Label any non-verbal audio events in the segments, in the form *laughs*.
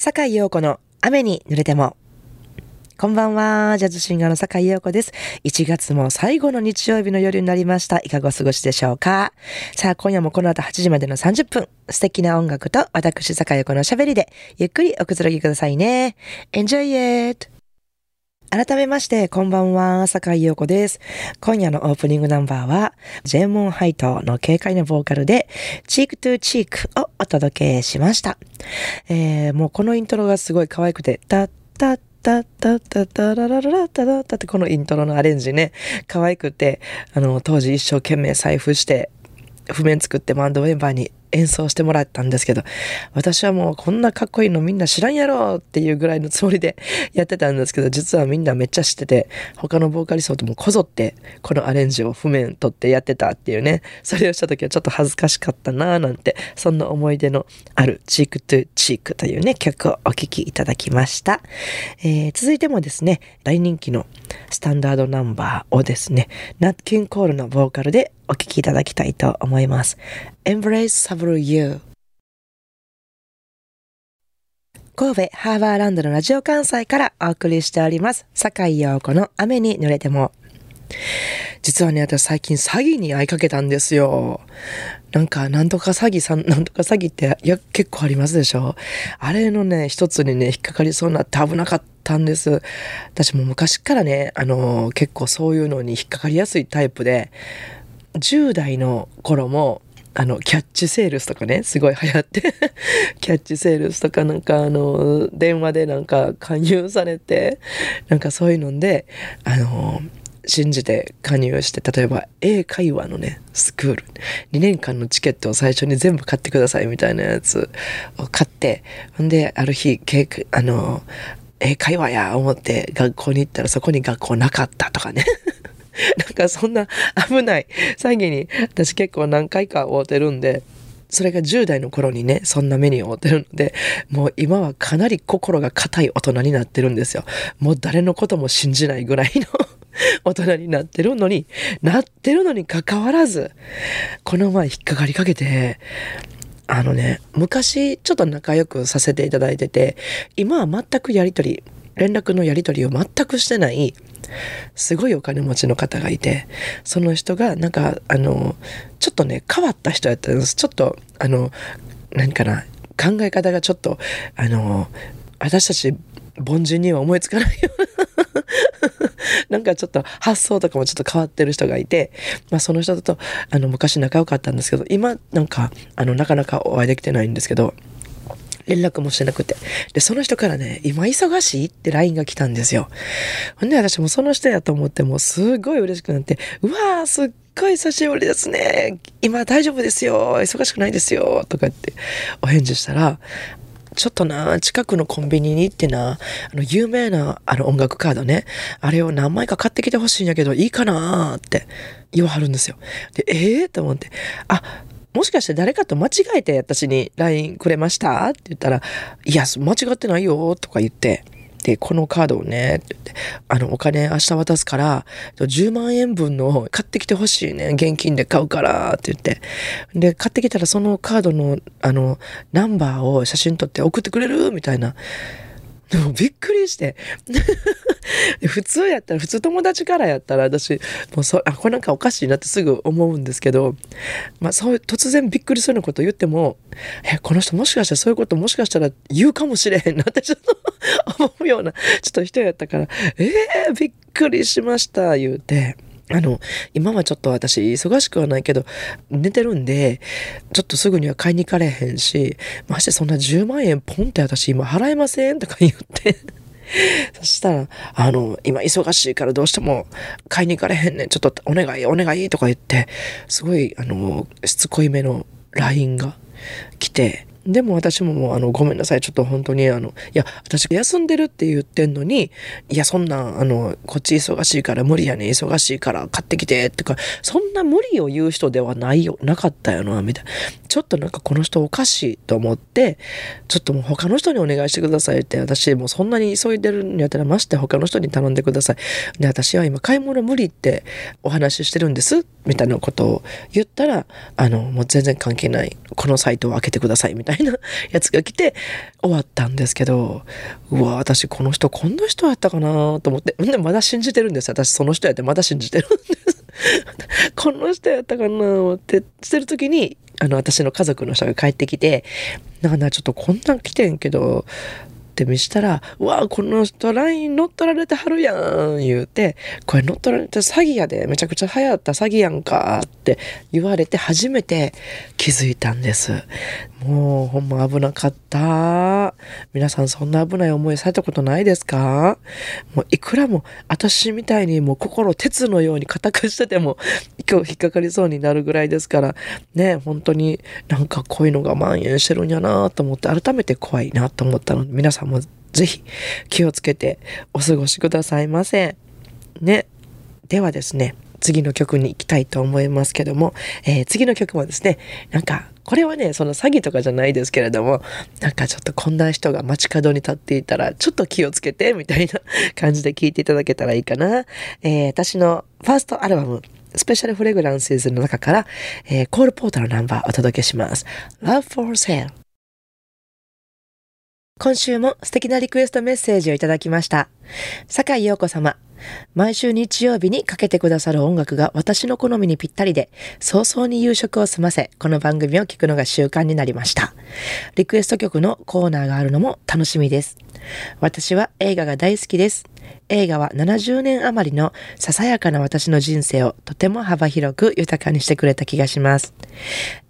坂井陽子の雨に濡れても。こんばんは。ジャズシンガーの坂井陽子です。1月も最後の日曜日の夜になりました。いかがお過ごしでしょうかさあ、今夜もこの後8時までの30分、素敵な音楽と私坂井陽子のおしゃべりで、ゆっくりおくつろぎくださいね。Enjoy it! 改めまして、こんばんは、坂井陽子です。今夜のオープニングナンバーは、ジェーモンハイトの軽快なボーカルで、チークトゥーチークをお届けしました。えー、もうこのイントロがすごい可愛くて、タッタッタッタッタッタララララタタッタってこのイントロのアレンジね、可愛くて、あの、当時一生懸命財布して、譜面作ってバンドメンバーに演奏してもらったんですけど、私はもうこんなかっこいいのみんな知らんやろっていうぐらいのつもりでやってたんですけど、実はみんなめっちゃ知ってて、他のボーカリストともこぞってこのアレンジを譜面取ってやってたっていうね、それをした時はちょっと恥ずかしかったなぁなんて、そんな思い出のあるチークトゥチークというね、曲をお聴きいただきました。えー、続いてもですね、大人気のスタンダードナンバーをですね、ナッキンコールのボーカルでお聴きいただきたいと思います。Embrace Several You 神戸ハーバーランドのラジオ関西からお送りしております。坂井陽子の雨に濡れても。実はね、私最近詐欺に会いかけたんですよ。なんか、なんとか詐欺さん、なんとか詐欺って、いや、結構ありますでしょあれのね、一つにね、引っかかりそうになって危なかったんです。私も昔からね、あの、結構そういうのに引っかかりやすいタイプで、10代の頃も、あの、キャッチセールスとかね、すごい流行って *laughs* キャッチセールスとかなんかあの、電話でなんか勧誘されて、なんかそういうので、あの、信じて加入して、例えば英会話のね、スクール、2年間のチケットを最初に全部買ってくださいみたいなやつを買って、ほんで、ある日、あの、英会話や思って学校に行ったらそこに学校なかったとかね。*laughs* なんかそんな危ない詐欺に私結構何回か会うてるんで、それが10代の頃にね、そんな目に遭ってるので、もう今はかなり心が硬い大人になってるんですよ。もう誰のことも信じないぐらいの *laughs* 大人になってるのに、なってるのに関わらず、この前引っかかりかけて、あのね、昔ちょっと仲良くさせていただいてて、今は全くやりとり、連絡のやり取りを全くしてないすごいお金持ちの方がいてその人がなんかあのちょっとね変わった人やったんです。ちょっとあの何かな考え方がちょっとあの私たち凡人には思いつかないような *laughs* なんかちょっと発想とかもちょっと変わってる人がいて、まあ、その人とあの昔仲良かったんですけど今なんかあのなかなかお会いできてないんですけど連絡もしてなくて。で、その人からね、今忙しいって LINE が来たんですよ。ほんで私もその人やと思ってもうすごい嬉しくなって、うわーすっごい久しぶりですね。今大丈夫ですよ。忙しくないですよ。とかってお返事したら、ちょっとな、近くのコンビニに行ってな、あの、有名なあの音楽カードね、あれを何枚か買ってきてほしいんやけど、いいかなって言わはるんですよ。で、ええー、と思って、あ、もしかして誰かと間違えて私に LINE くれました？って言ったら、いや、間違ってないよとか言って、で、このカードをね、って言って、あの、お金明日渡すから、10万円分の買ってきてほしいね。現金で買うから、って言って。で、買ってきたらそのカードの、あの、ナンバーを写真撮って送ってくれる？みたいな。でもびっくりして。*laughs* 普通やったら、普通友達からやったら私、もうそ、あ、これなんかおかしいなってすぐ思うんですけど、まあそういう突然びっくりするようなこと言っても、え、この人もしかしたらそういうこともしかしたら言うかもしれへんなってちょっと思うような、ちょっと人やったから、えー、びっくりしました、言うて。あの、今はちょっと私忙しくはないけど、寝てるんで、ちょっとすぐには買いに行かれへんし、ましてそんな10万円ポンって私今払えませんとか言って *laughs* そしたら、あの、今忙しいからどうしても買いに行かれへんねん。ちょっとお願い、お願いとか言って、すごい、あの、しつこいめの LINE が来て、でも私ももうあの、ごめんなさい。ちょっと本当にあの、いや、私休んでるって言ってんのに、いや、そんな、あの、こっち忙しいから無理やね忙しいから買ってきて、ってか、そんな無理を言う人ではないよ、なかったよな、みたいな。ちょっとなんかこの人おかしいと思って、ちょっともう他の人にお願いしてくださいって、私もうそんなに急いでるんやったらまして他の人に頼んでください。で、私は今買い物無理ってお話ししてるんです、みたいなことを言ったら、あの、もう全然関係ない。このサイトを開けてください、みたいな。いなやつが来て終わったんですけど、うわ、私この人こんな人やったかなと思って、んでまだ信じてるんです私その人やってまだ信じてるんです。この人やったかなってしてる時に、あの、私の家族の人が帰ってきて、なんかちょっとこんなん来てんけど、って見したら、うわこの人 LINE 乗っ取られてはるやん言うて、これ乗っ取られて詐欺やで、めちゃくちゃ流行った詐欺やんかって言われて初めて気づいたんです。もうほんま危なかった。皆さんそんな危ない思いされたことないですか？もういくらも私みたいにもう心鉄のように固くしてても今日引っかかりそうになるぐらいですからね、本当になんかこういうのが蔓延してるんやなと思って改めて怖いなと思ったので皆さんもぜひ気をつけてお過ごしくださいませ。ね。ではですね、次の曲に行きたいと思いますけども、えー、次の曲もですね、なんか、これはね、その詐欺とかじゃないですけれども、なんかちょっとこんな人が街角に立っていたら、ちょっと気をつけて、みたいな感じで聴いていただけたらいいかな。えー、私のファーストアルバム、スペシャルフレグランスの中から、えー、コールポータルナンバーお届けします。Love for Sale 今週も素敵なリクエストメッセージをいただきました。坂井陽子様。毎週日曜日にかけてくださる音楽が私の好みにぴったりで、早々に夕食を済ませ、この番組を聞くのが習慣になりました。リクエスト曲のコーナーがあるのも楽しみです。私は映画が大好きです。映画は70年余りのささやかな私の人生をとても幅広く豊かにしてくれた気がします。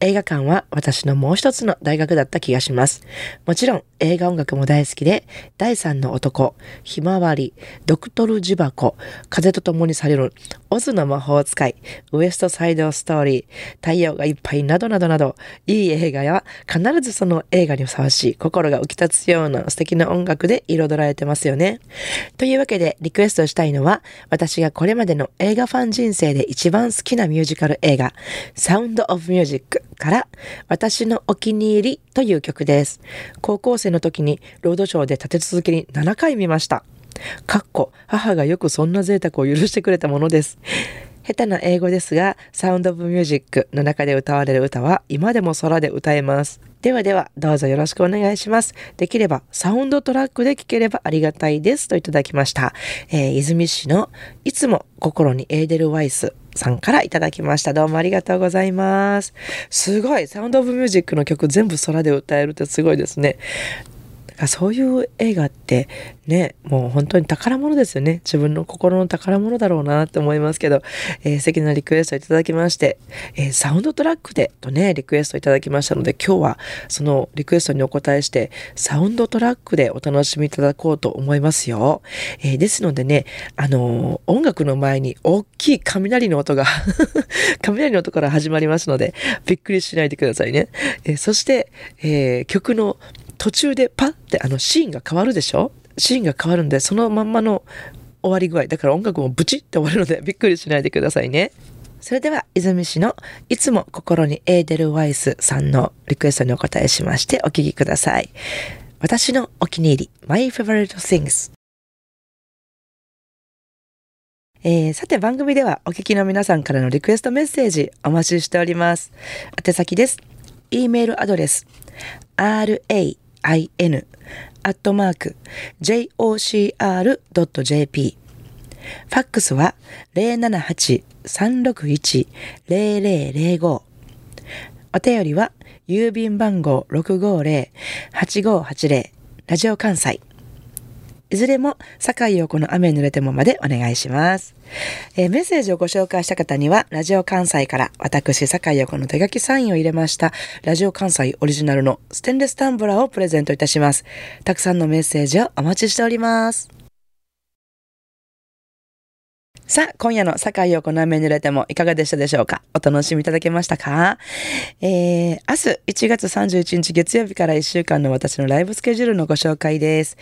映画館は私のもう一つの大学だった気がします。もちろん映画音楽も大好きで、第三の男、ひまわり、ドクトル・ジバコ、風と共にされる、オズの魔法使い、ウエストサイド・ストーリー、太陽がいっぱいなどなどなど、いい映画や必ずその映画にふさわしい心が浮き立つような素敵な音楽で彩られてますよね。というわけでリクエストしたいのは、私がこれまでの映画ファン人生で一番好きなミュージカル映画、サウンド・オブ・ミュージックから私のお気に入りという曲です。高校生の時にロードショーで立て続けに7回見ました。かっこ、母がよくそんな贅沢を許してくれたものです。下手な英語ですが、サウンドオブミュージックの中で歌われる歌は今でも空で歌えます。ではでは、どうぞよろしくお願いします。できれば、サウンドトラックで聴ければありがたいです。といただきました。えー、泉市のいつも心にエーデルワイスさんからいただきました。どうもありがとうございます。すごい。サウンドオブミュージックの曲全部空で歌えるってすごいですね。そういう映画ってね、もう本当に宝物ですよね。自分の心の宝物だろうなって思いますけど、えー、素敵なリクエストいただきまして、えー、サウンドトラックでとね、リクエストいただきましたので、今日はそのリクエストにお答えして、サウンドトラックでお楽しみいただこうと思いますよ。えー、ですのでね、あの音楽の前に大きい雷の音が *laughs* 雷の音から始まりますので、びっくりしないでくださいね。えそして、え曲の途中でパッてあのシーンが変わるでしょ？シーンが変わるんで、そのまんまの終わり具合。だから音楽もブチって終わるのでびっくりしないでくださいね。それでは、泉市のいつも心にエーデルワイスさんのリクエストにお答えしましてお聴きください。私のお気に入り、My Favorite Things。えー、さて番組ではお聞きの皆さんからのリクエストメッセージお待ちしております。宛先です。e メールアドレス ra in アットマーク jocr.jp ファックスは078-361-0005お便りは郵便番号650-8580ラジオ関西。いずれも、坂井陽子の雨濡れてもまでお願いします。えー、メッセージをご紹介した方には、ラジオ関西から私、坂井陽子の手書きサインを入れました、ラジオ関西オリジナルのステンレスタンブラーをプレゼントいたします。たくさんのメッセージをお待ちしております。さあ、今夜の坂井陽子の雨濡れてもいかがでしたでしょうか？お楽しみいただけましたか？えー、明日1月31日月曜日から1週間の私のライブスケジュールのご紹介です。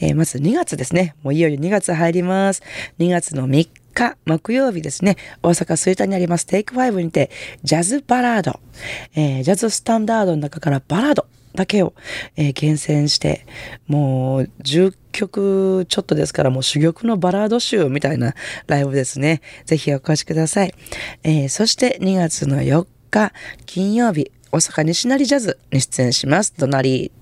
えー、まず2月ですね。もういよいよ2月入ります。2月の3日木曜日ですね、大阪吹田にありますテイク5にて、ジャズバラード、えー、ジャズスタンダードの中からバラードだけを、えー、厳選して、もう10曲ちょっとですからもう珠玉のバラード集みたいなライブですね。ぜひお越しください。えー、そして2月の4日金曜日、大阪西成ジャズに出演します。ドナリー。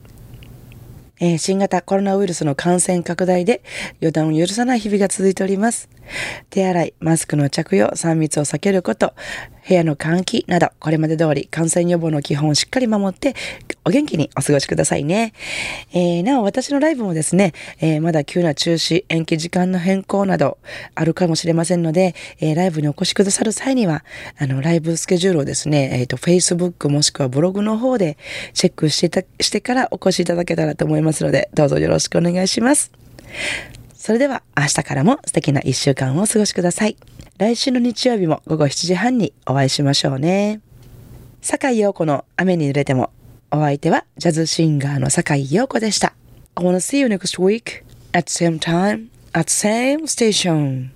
えー、新型コロナウイルスの感染拡大で予断を許さない日々が続いております。手洗い、マスクの着用、3密を避けること、部屋の換気など、これまで通り感染予防の基本をしっかり守って、お元気にお過ごしくださいね。えー、なお、私のライブもですね、えー、まだ急な中止、延期時間の変更などあるかもしれませんので、えー、ライブにお越しくださる際には、あの、ライブスケジュールをですね、えっ、と、Facebook もしくはブログの方でチェックしてた、してからお越しいただけたらと思いますので、どうぞよろしくお願いします。それでは明日からも素敵な一週間をお過ごしください。来週の日曜日も午後7時半にお会いしましょうね。坂井陽子の雨に濡れても、お相手はジャズシンガーの坂井陽子でした。I wanna see you next week at same time at same station.